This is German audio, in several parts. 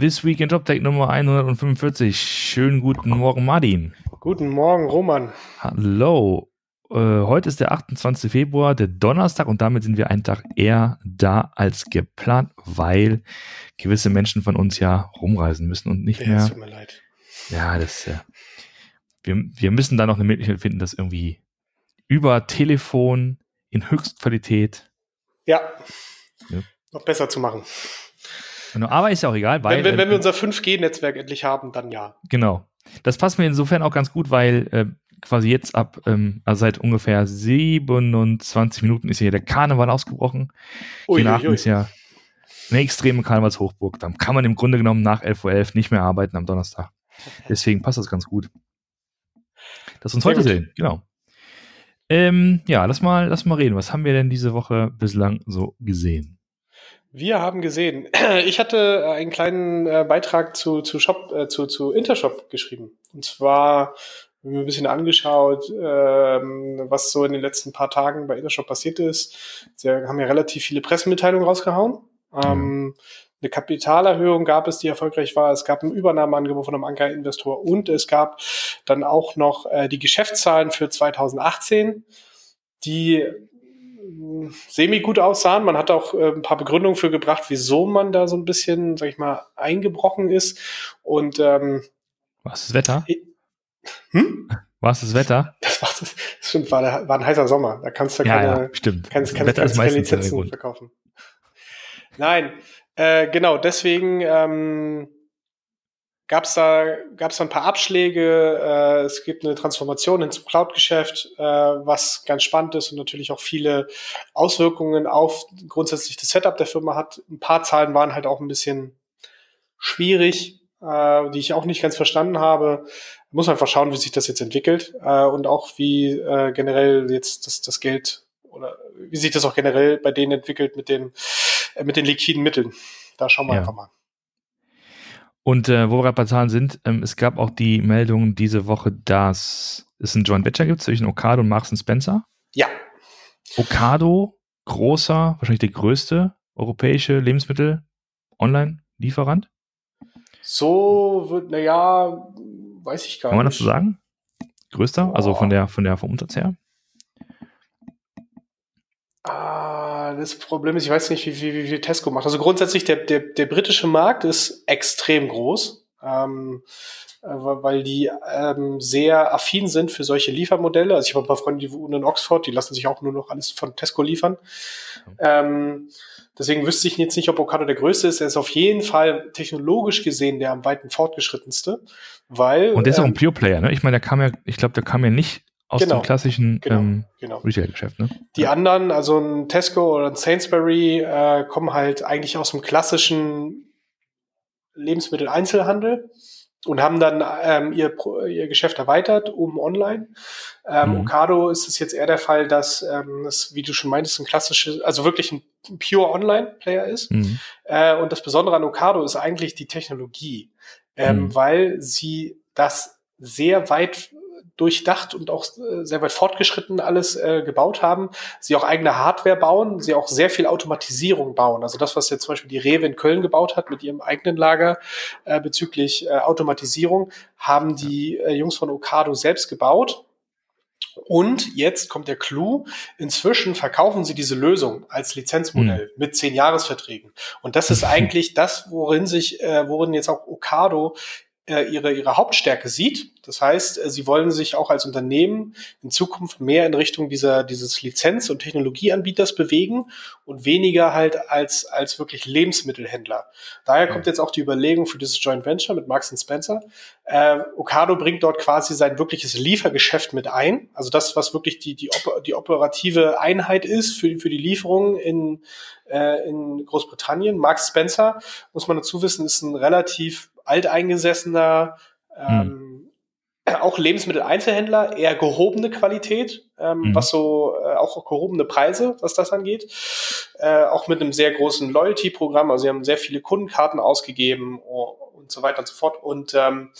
This Week in JobTech Nummer 145. Schönen guten Morgen, Martin. Guten Morgen, Roman. Hallo. Äh, heute ist der 28. Februar, der Donnerstag, und damit sind wir einen Tag eher da als geplant, weil gewisse Menschen von uns ja rumreisen müssen und nicht Ja, mehr. es tut mir leid. Ja, das äh, wir, wir müssen da noch eine Möglichkeit finden, das irgendwie über Telefon in Höchstqualität. Ja. Ja. Noch besser zu machen. Aber ist ja auch egal, weil wenn, wenn, wenn äh, wir unser 5G-Netzwerk endlich haben, dann ja. Genau. Das passt mir insofern auch ganz gut, weil äh, quasi jetzt ab, ähm, also seit ungefähr 27 Minuten ist hier der Karneval ausgebrochen. Hier in Aachen Uiuiui. ist ja eine extreme Karnevalshochburg. Da kann man im Grunde genommen nach 11.11 Uhr nicht mehr arbeiten am Donnerstag. Deswegen passt das ganz gut. Dass wir uns Sehr heute gut. sehen, genau. Ähm, ja, lass mal, lass mal reden. Was haben wir denn diese Woche bislang so gesehen? Wir haben gesehen, ich hatte äh, einen kleinen äh, Beitrag zu, zu Shop, äh, zu, zu Intershop geschrieben. Und zwar haben wir ein bisschen angeschaut, ähm, was so in den letzten paar Tagen bei Intershop passiert ist. Sie haben ja relativ viele Pressemitteilungen rausgehauen. Ähm, Eine Kapitalerhöhung gab es, die erfolgreich war. Es gab ein Übernahmeangebot von einem Anker-Investor und es gab dann auch noch die Geschäftszahlen für 2018, die semi gut aussahen. Man hat auch äh, ein paar Begründungen für gebracht, wieso man da so ein bisschen, sag ich mal, eingebrochen ist. Und ähm, Was ist das Wetter? hm? Was ist das Wetter? das, war, das stimmt, war, der, war ein heißer Sommer. Da kannst du Ja, keine, ja, stimmt. kannst, kannst, kannst keine Lizenzen verkaufen. Nein, äh, genau, deswegen ähm, gab es da, gab's da ein paar Abschläge. Äh, es gibt eine Transformation hin zum Cloud-Geschäft, äh, was ganz spannend ist und natürlich auch viele Auswirkungen auf grundsätzlich das Setup der Firma hat. Ein paar Zahlen waren halt auch ein bisschen schwierig, äh, die ich auch nicht ganz verstanden habe. Muss man einfach schauen, wie sich das jetzt entwickelt äh, und auch wie äh, generell jetzt das, das Geld oder wie sich das auch generell bei denen entwickelt mit den, äh, mit den liquiden Mitteln. Da schauen wir Ja. einfach mal. Und äh, wo wir gerade bei Zahlen sind, ähm, es gab auch die Meldung diese Woche, dass es ein Joint Venture gibt zwischen Ocado und Marks Spencer. Ja, Ocado, großer, wahrscheinlich der größte europäische Lebensmittel-Online-Lieferant. so wird, naja, weiß ich gar Kann man das nicht. so sagen? Größter, also Boah. von der, von der, vom Umsatz her. Ah, das Problem ist, ich weiß nicht, wie, wie, wie viel Tesco macht. Also grundsätzlich, der, der, der britische Markt ist extrem groß, ähm, äh, weil die ähm, sehr affin sind für solche Liefermodelle. Also ich habe ein paar Freunde, die wohnen in Oxford, die lassen sich auch nur noch alles von Tesco liefern. Ähm, deswegen wüsste ich jetzt nicht, ob Ocado der größte ist. Er ist auf jeden Fall technologisch gesehen der am weiten fortgeschrittenste, weil Und der ist auch ein ähm, Pure Player, ne? Ich meine, der kam ja, ich glaube, der kam ja nicht aus Genau, dem klassischen genau, ähm, genau. Retail-Geschäft, ne? Die anderen, also ein Tesco oder ein Sainsbury, äh, kommen halt eigentlich aus dem klassischen Lebensmitteleinzelhandel und haben dann ähm, ihr, ihr Geschäft erweitert um online. Ähm, Mhm. Ocado ist es jetzt eher der Fall, dass ähm, es, wie du schon meintest, ein klassisches, also wirklich ein pure Online-Player ist. Mhm. Äh, und das Besondere an Ocado ist eigentlich die Technologie, ähm, Mhm. weil sie das sehr weit durchdacht und auch äh, sehr weit fortgeschritten alles äh, gebaut haben. Sie auch eigene Hardware bauen, sie auch sehr viel Automatisierung bauen. Also das, was jetzt zum Beispiel die Rewe in Köln gebaut hat mit ihrem eigenen Lager äh, bezüglich äh, Automatisierung, haben die äh, Jungs von Ocado selbst gebaut. Und jetzt kommt der Clou. Inzwischen verkaufen sie diese Lösung als Lizenzmodell mit zehn Jahresverträgen. Und das ist eigentlich das, worin sich, äh, worin jetzt auch Ocado äh, ihre, ihre Hauptstärke sieht. Das heißt, äh, sie wollen sich auch als Unternehmen in Zukunft mehr in Richtung dieser, dieses Lizenz- und Technologieanbieters bewegen und weniger halt als, als wirklich Lebensmittelhändler. Daher kommt jetzt auch die Überlegung für dieses Joint Venture mit Marks Spencer. Äh, Ocado bringt dort quasi sein wirkliches Liefergeschäft mit ein. Also das, was wirklich die, die, die operative Einheit ist für, für die Lieferung in, äh, in Großbritannien. Marks Spencer, muss man dazu wissen, ist ein relativ alteingesessener, ähm, auch Lebensmitteleinzelhändler, eher gehobene Qualität, ähm, Mhm. was so äh, auch gehobene Preise, was das angeht. Äh, auch mit einem sehr großen Loyalty-Programm, also sie haben sehr viele Kundenkarten ausgegeben und so weiter und so fort. Und ähm,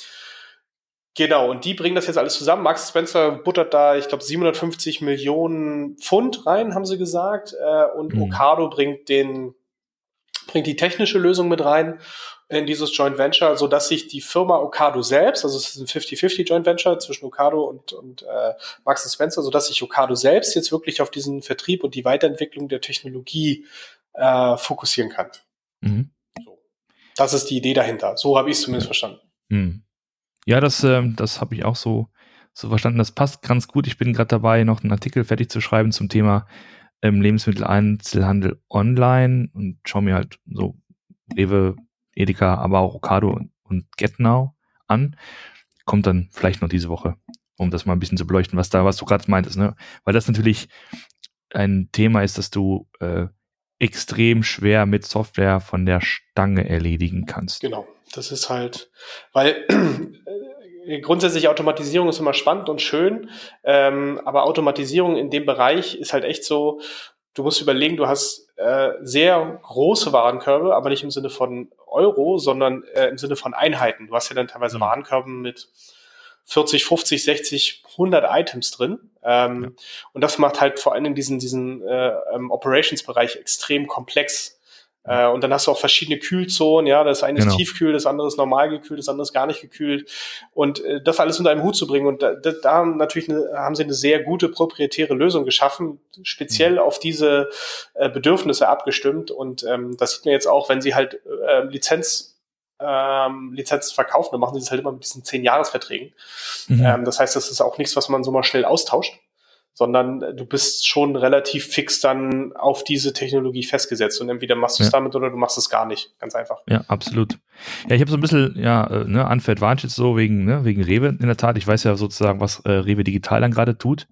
Genau, und die bringen das jetzt alles zusammen. Max Spencer buttert da, ich glaube, 750 Millionen Pfund rein, haben sie gesagt. Äh, und Mhm. Ocado bringt den bringt die technische Lösung mit rein in dieses Joint Venture, so dass sich die Firma Ocado selbst, also es ist ein 50-50 Joint Venture zwischen Ocado und, und äh, Max Spencer, so dass sich Ocado selbst jetzt wirklich auf diesen Vertrieb und die Weiterentwicklung der Technologie äh, fokussieren kann. Mhm. So. Das ist die Idee dahinter. So habe ich es zumindest verstanden. Mhm. Ja, das, äh, das habe ich auch so, so verstanden. Das passt ganz gut. Ich bin gerade dabei, noch einen Artikel fertig zu schreiben zum Thema ähm, Lebensmitteleinzelhandel online und schaue mir halt so Rewe, Edeka, aber auch Ocado und GetNow an. Kommt dann vielleicht noch diese Woche, um das mal ein bisschen zu beleuchten, was da, was du gerade meintest, ne? Weil das natürlich ein Thema ist, dass du äh, extrem schwer mit Software von der Stange erledigen kannst. Genau. Das ist halt, weil äh, grundsätzlich Automatisierung ist immer spannend und schön, ähm, aber Automatisierung in dem Bereich ist halt echt so, du musst überlegen, du hast äh, sehr große Warenkörbe, aber nicht im Sinne von Euro, sondern äh, im Sinne von Einheiten. Du hast ja dann teilweise mhm. Warenkörben mit 40, 50, 60, 100 Items drin. Ähm, ja. Und das macht halt vor allem diesen, diesen äh, ähm, Operations-Bereich extrem komplex. Äh, und dann hast du auch verschiedene Kühlzonen, ja, das eine genau. ist tiefkühl, das andere ist normal gekühlt, das andere ist gar nicht gekühlt. Und äh, das alles unter einem Hut zu bringen. Und da, da, haben natürlich eine, haben sie eine sehr gute proprietäre Lösung geschaffen, speziell mhm. auf diese äh, Bedürfnisse abgestimmt. Und ähm, das sieht man jetzt auch, wenn sie halt äh, Lizenz ähm, Lizenzen verkaufen, dann machen sie das halt immer mit diesen zehn Jahresverträgen. Mhm. Ähm, das heißt, das ist auch nichts, was man so mal schnell austauscht, sondern du bist schon relativ fix dann auf diese Technologie festgesetzt und entweder machst du es ja. damit oder du machst es gar nicht. Ganz einfach. Ja, absolut. Ja, ich habe so ein bisschen, ja, äh, ne, Unfair Advantage so wegen, ne, wegen Rewe in der Tat. Ich weiß ja sozusagen, was äh, Rewe Digital dann gerade tut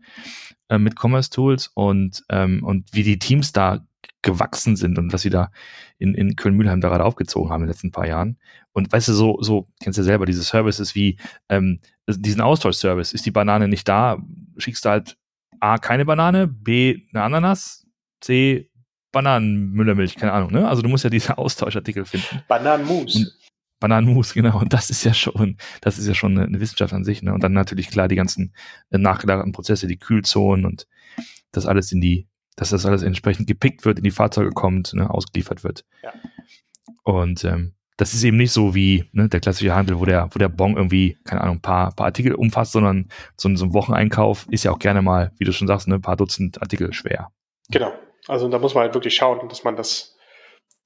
äh, mit Commerce Tools und, ähm, und wie die Teams da gewachsen sind und was sie da in, in Köln-Mühlheim da gerade aufgezogen haben in den letzten paar Jahren. Und weißt du, so, so, kennst du ja selber, diese Services wie ähm, diesen Austauschservice, ist die Banane nicht da, schickst du halt A, keine Banane, B, eine Ananas, C, Bananenmüllermilch, keine Ahnung, ne? Also du musst ja diese Austauschartikel finden. Bananenmus. Bananenmus, genau. Und das ist ja schon, das ist ja schon eine, Wissenschaft an sich, ne? Und dann natürlich klar die ganzen äh, nachgelagerten Prozesse, die Kühlzonen und das alles in die, dass das alles entsprechend gepickt wird, in die Fahrzeuge kommt, ne, ausgeliefert wird. Ja. Und ähm, das ist eben nicht so wie ne, der klassische Handel, wo der, wo der Bon irgendwie, keine Ahnung, ein paar, paar Artikel umfasst, sondern so, so ein Wocheneinkauf ist ja auch gerne mal, wie du schon sagst, ne, ein paar Dutzend Artikel schwer. Genau. Also da muss man halt wirklich schauen, dass man das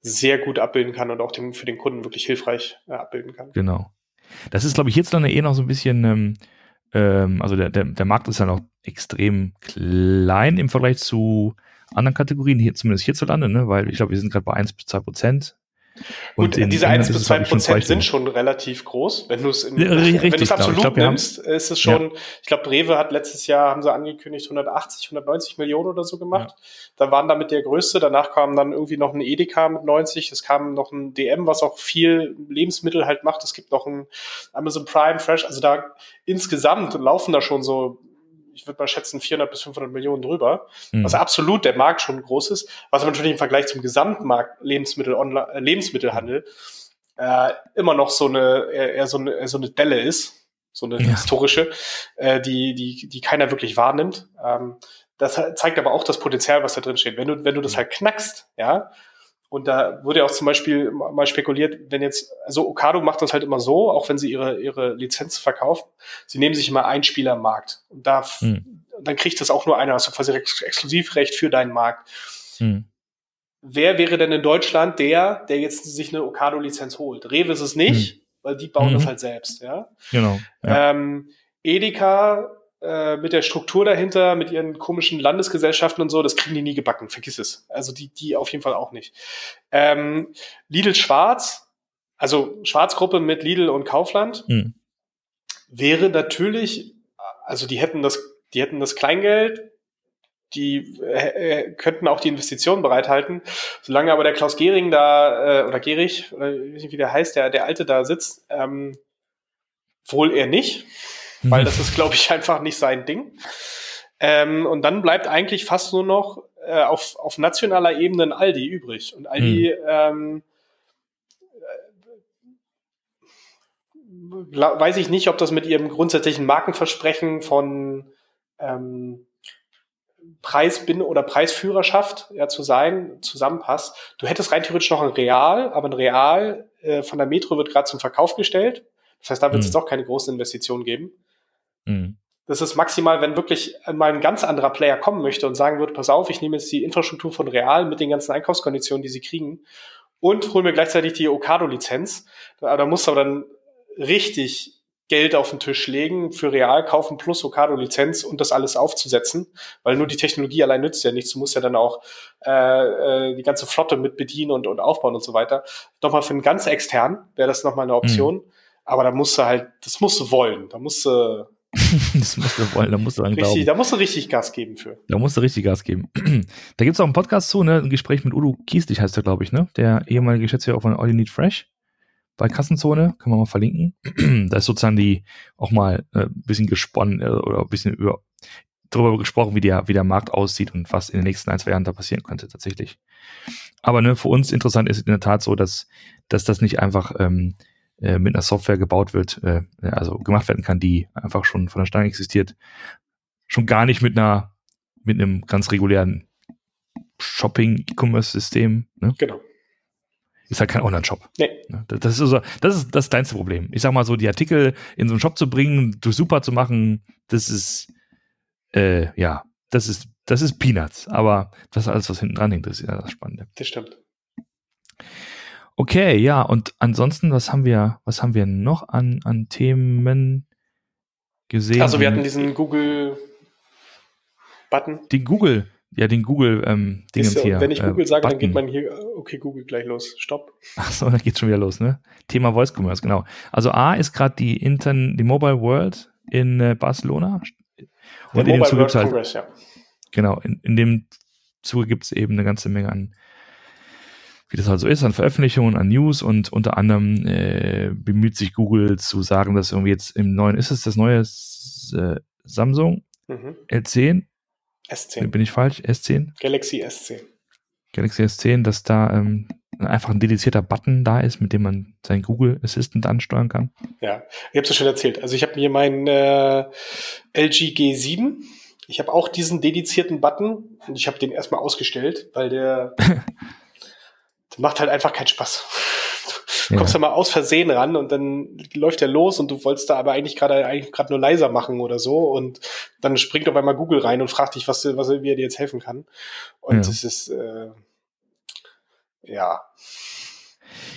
sehr gut abbilden kann und auch dem, für den Kunden wirklich hilfreich äh, abbilden kann. Genau. Das ist, glaube ich, hierzulande eh noch so ein bisschen, ähm, ähm, also der, der, der Markt ist ja noch extrem klein im Vergleich zu anderen Kategorien, hier, zumindest hierzulande, ne? weil ich glaube, wir sind gerade bei 1 bis 2 Prozent und Gut, diese 1 bis 2 Prozent sind schon relativ groß. Wenn du es ja, genau. absolut glaub, nimmst, ist es schon, ja. ich glaube, Rewe hat letztes Jahr, haben sie angekündigt, 180, 190 Millionen oder so gemacht. Ja. Da waren damit der größte. Danach kam dann irgendwie noch ein Edeka mit 90. Es kam noch ein DM, was auch viel Lebensmittel halt macht. Es gibt noch ein Amazon Prime Fresh. Also da insgesamt laufen da schon so ich würde mal schätzen, 400 bis 500 Millionen drüber, mhm. was absolut der Markt schon groß ist, was aber natürlich im Vergleich zum Gesamtmarkt Lebensmittel, Online, äh, Lebensmittelhandel äh, immer noch so eine, eher so eine, eher so eine Delle ist, so eine ja. historische, äh, die, die, die keiner wirklich wahrnimmt. Ähm, das zeigt aber auch das Potenzial, was da drin steht. Wenn du, wenn du das halt knackst, ja, und da wurde ja auch zum Beispiel mal spekuliert, wenn jetzt, also Okado macht das halt immer so, auch wenn sie ihre, ihre Lizenz verkaufen, sie nehmen sich immer einen Spieler im Markt und da, hm. dann kriegt das auch nur einer, also quasi Ex Exklusivrecht für deinen Markt. Hm. Wer wäre denn in Deutschland der, der jetzt sich eine Okado-Lizenz holt? Rewe ist es nicht, hm. weil die bauen das mhm. halt selbst, ja. Genau. Ja. Ähm, Edeka äh, mit der Struktur dahinter, mit ihren komischen Landesgesellschaften und so, das kriegen die nie gebacken, vergiss es. Also die, die auf jeden Fall auch nicht. Ähm, Lidl Schwarz, also Schwarzgruppe mit Lidl und Kaufland, hm. wäre natürlich, also die hätten das, die hätten das Kleingeld, die äh, äh könnten auch die Investitionen bereithalten. Solange aber der Klaus Gehring da, äh, oder Gehrig, oder ich weiß nicht, wie der heißt, der, der Alte da sitzt, ähm, wohl eher nicht weil mhm. das ist, glaube ich, einfach nicht sein Ding. Ähm, und dann bleibt eigentlich fast nur noch äh, auf, auf nationaler Ebene ein Aldi übrig. Und Aldi, mhm. ähm, äh, weiß ich nicht, ob das mit ihrem grundsätzlichen Markenversprechen von ähm, Preisbinde oder Preisführerschaft ja, zu sein, zusammenpasst. Du hättest rein theoretisch noch ein Real, aber ein Real äh, von der Metro wird gerade zum Verkauf gestellt. Das heißt, da wird es mhm. auch keine großen Investitionen geben. Mhm. Das ist maximal, wenn wirklich mal ein ganz anderer Player kommen möchte und sagen würde, pass auf, ich nehme jetzt die Infrastruktur von Real mit den ganzen Einkaufskonditionen, die sie kriegen und hole mir gleichzeitig die Okado-Lizenz. Da, da musst du aber dann richtig Geld auf den Tisch legen, für Real kaufen plus Ocado-Lizenz und das alles aufzusetzen, weil nur die Technologie allein nützt ja nichts. Du musst ja dann auch äh, äh, die ganze Flotte mit bedienen und, und aufbauen und so weiter. Nochmal für einen ganz extern wäre das nochmal eine Option. Mhm. Aber da musst du halt, das musst du wollen. Da musst du. das musst du wollen, da musst du dran richtig, glauben. Da musst du richtig Gas geben für. Da musst du richtig Gas geben. da gibt es auch einen Podcast zu, ne? Ein Gespräch mit Udo Kieslich heißt er, glaube ich, ne? Der ehemalige Geschäftsführer von All You Need Fresh bei Kassenzone, können wir mal verlinken. da ist sozusagen die auch mal ein äh, bisschen gesponnen äh, oder ein bisschen über darüber gesprochen, wie der, wie der Markt aussieht und was in den nächsten ein, zwei Jahren da passieren könnte tatsächlich. Aber ne, für uns interessant ist in der Tat so, dass, dass das nicht einfach ähm, äh, mit einer Software gebaut wird, äh, also gemacht werden kann, die einfach schon von der Stange existiert. Schon gar nicht mit einer, mit einem ganz regulären Shopping-E-Commerce-System. Ne? Genau. Ist halt kein Online-Shop. Nee. Ne, das ist, so, das ist das kleinste Problem. Ich sag mal so, die Artikel in so einen Shop zu bringen, durch super zu machen, das ist, äh, ja, das ist, das ist Peanuts. Aber das alles, was hinten dran hängt, ist ja das Spannende. Das stimmt. Okay, ja, und ansonsten, was haben wir, was haben wir noch an, an Themen gesehen? Also wir hatten diesen Google Button. Den Google, ja, den Google ähm, Dingens hier. Wenn ich Google äh, sage, Button. dann geht man hier, okay, Google gleich los. Stopp. Achso, dann geht's schon wieder los, ne? Thema Voice Commerce, genau. Also A ist gerade die Intern, die Mobile World in äh, Barcelona. Und Der in Mobile dem World halt, Congress, ja. Genau, in, in dem Zuge gibt es eben eine ganze Menge an, wie das halt so ist, an Veröffentlichungen, an News und unter anderem äh, bemüht sich Google zu sagen, dass irgendwie jetzt im neuen, ist es das neue äh, Samsung mhm. L10 S10. Bin ich falsch? S10? Galaxy S10. Galaxy S10, dass da ähm, einfach ein dedizierter Button da ist, mit dem man seinen Google Assistant ansteuern kann. Ja, ich habe es ja schon erzählt. Also ich habe mir meinen äh, LG G7, ich habe auch diesen dedizierten Button und ich habe den erstmal ausgestellt, weil der, der macht halt einfach keinen Spaß. Du kommst ja. da mal aus Versehen ran und dann läuft der los und du wolltest da aber eigentlich gerade eigentlich gerade nur leiser machen oder so und dann springt auf einmal Google rein und fragt dich, was, was wie er dir jetzt helfen kann. Und ja. das ist äh, ja.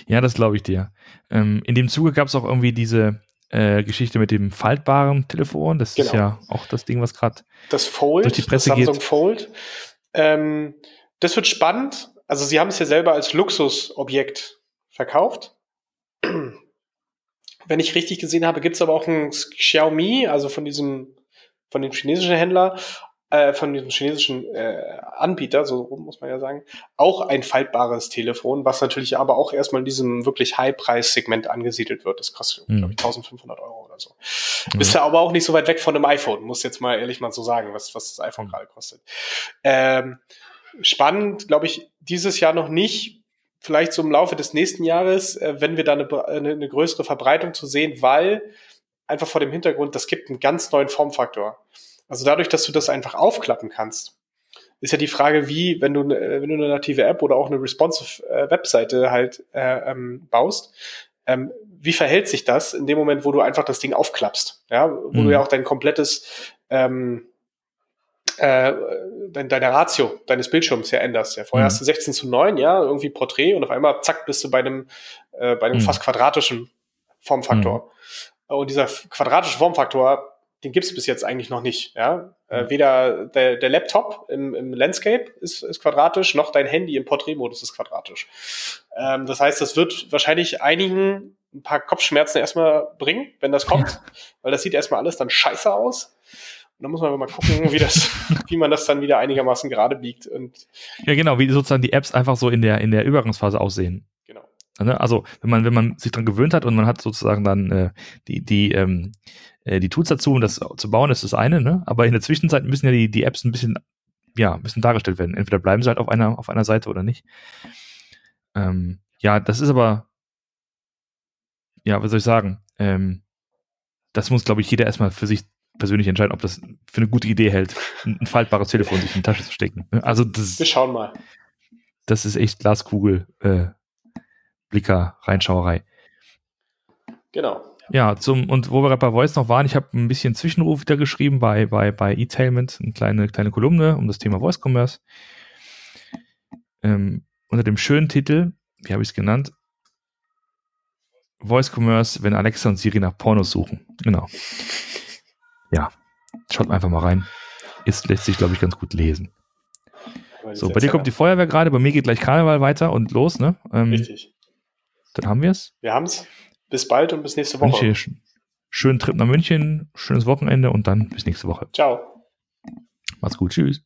Ja, das glaube ich dir. Ähm, in dem Zuge gab es auch irgendwie diese äh, Geschichte mit dem faltbaren Telefon. Das genau. ist ja auch das Ding, was gerade das Fold, durch die Presse das Samsung geht. Fold. Ähm, das wird spannend. Also sie haben es ja selber als Luxusobjekt verkauft. Wenn ich richtig gesehen habe, gibt es aber auch ein Xiaomi, also von diesem, von dem chinesischen Händler, äh, von diesem chinesischen äh, Anbieter, so muss man ja sagen, auch ein faltbares Telefon, was natürlich aber auch erstmal in diesem wirklich High-Preis-Segment angesiedelt wird. Das kostet, mhm. glaube ich, 1500 Euro oder so. Mhm. Bist ja aber auch nicht so weit weg von einem iPhone, muss jetzt mal ehrlich mal so sagen, was, was das iPhone mhm. gerade kostet. Ähm, spannend, glaube ich, dieses Jahr noch nicht, vielleicht so im Laufe des nächsten Jahres, äh, wenn wir da eine, eine, eine größere Verbreitung zu sehen, weil einfach vor dem Hintergrund, das gibt einen ganz neuen Formfaktor. Also dadurch, dass du das einfach aufklappen kannst, ist ja die Frage, wie, wenn du, äh, wenn du eine native App oder auch eine responsive äh, Webseite halt äh, ähm, baust, ähm, wie verhält sich das in dem Moment, wo du einfach das Ding aufklappst? Ja, wo mhm. du ja auch dein komplettes ähm, äh, deine Ratio deines Bildschirms ja änderst. Ja, vorher mhm. hast du 16 zu 9, ja, irgendwie Porträt und auf einmal, zack, bist du bei einem, äh, bei einem mhm. fast quadratischen Formfaktor. Mhm. Und dieser quadratische Formfaktor, den gibt's bis jetzt eigentlich noch nicht. Ja? Äh, mhm. weder der, der Laptop im, im Landscape ist, ist quadratisch, noch dein Handy im Porträtmodus ist quadratisch. Ähm, das heißt, das wird wahrscheinlich einigen ein paar Kopfschmerzen erstmal bringen, wenn das kommt, weil das sieht erstmal alles dann scheiße aus. Und dann muss man mal gucken, wie das, wie man das dann wieder einigermaßen gerade biegt. Und ja, genau, wie sozusagen die Apps einfach so in der, in der Übergangsphase aussehen. Genau. Ne, also, wenn man, wenn man sich dran gewöhnt hat und man hat sozusagen dann äh, die, die, ähm, äh, die Tools dazu, um das zu bauen, ist das eine, ne? Aber in der Zwischenzeit müssen ja die, die Apps ein bisschen, ja, ein bisschen dargestellt werden. Entweder bleiben sie halt auf einer, auf einer Seite oder nicht. Ähm, ja, das ist aber, ja, was soll ich sagen? Ähm, das muss, glaube ich, jeder erstmal für sich persönlich entscheiden, ob das für eine gute Idee hält, ein, ein faltbares Telefon sich in die Tasche zu stecken. Also das, Wir schauen mal. das ist echt Glaskugel, äh, Blicker, Reinschauerei. Genau. Ja, zum, und wo wir gerade bei Voice noch waren, ich habe ein bisschen Zwischenruf wieder geschrieben bei, bei, bei E-Tailment, eine kleine, kleine Kolumne um das Thema Voice Commerce. Ähm, unter dem schönen Titel, wie habe ich es genannt? Voice Commerce, wenn Alexa und Siri nach Pornos suchen. Genau. Ja, schaut einfach mal rein. Ist, lässt sich, glaube ich, ganz gut lesen. So, bei dir kommt die Feuerwehr gerade, bei mir geht gleich Karneval weiter und los, ne? Ähm, Richtig. Dann haben wir es. Wir haben es. Bis bald und bis nächste Woche. sch- schönen Trip nach München, schönes Wochenende und dann bis nächste Woche. Ciao. Macht's gut, tschüss.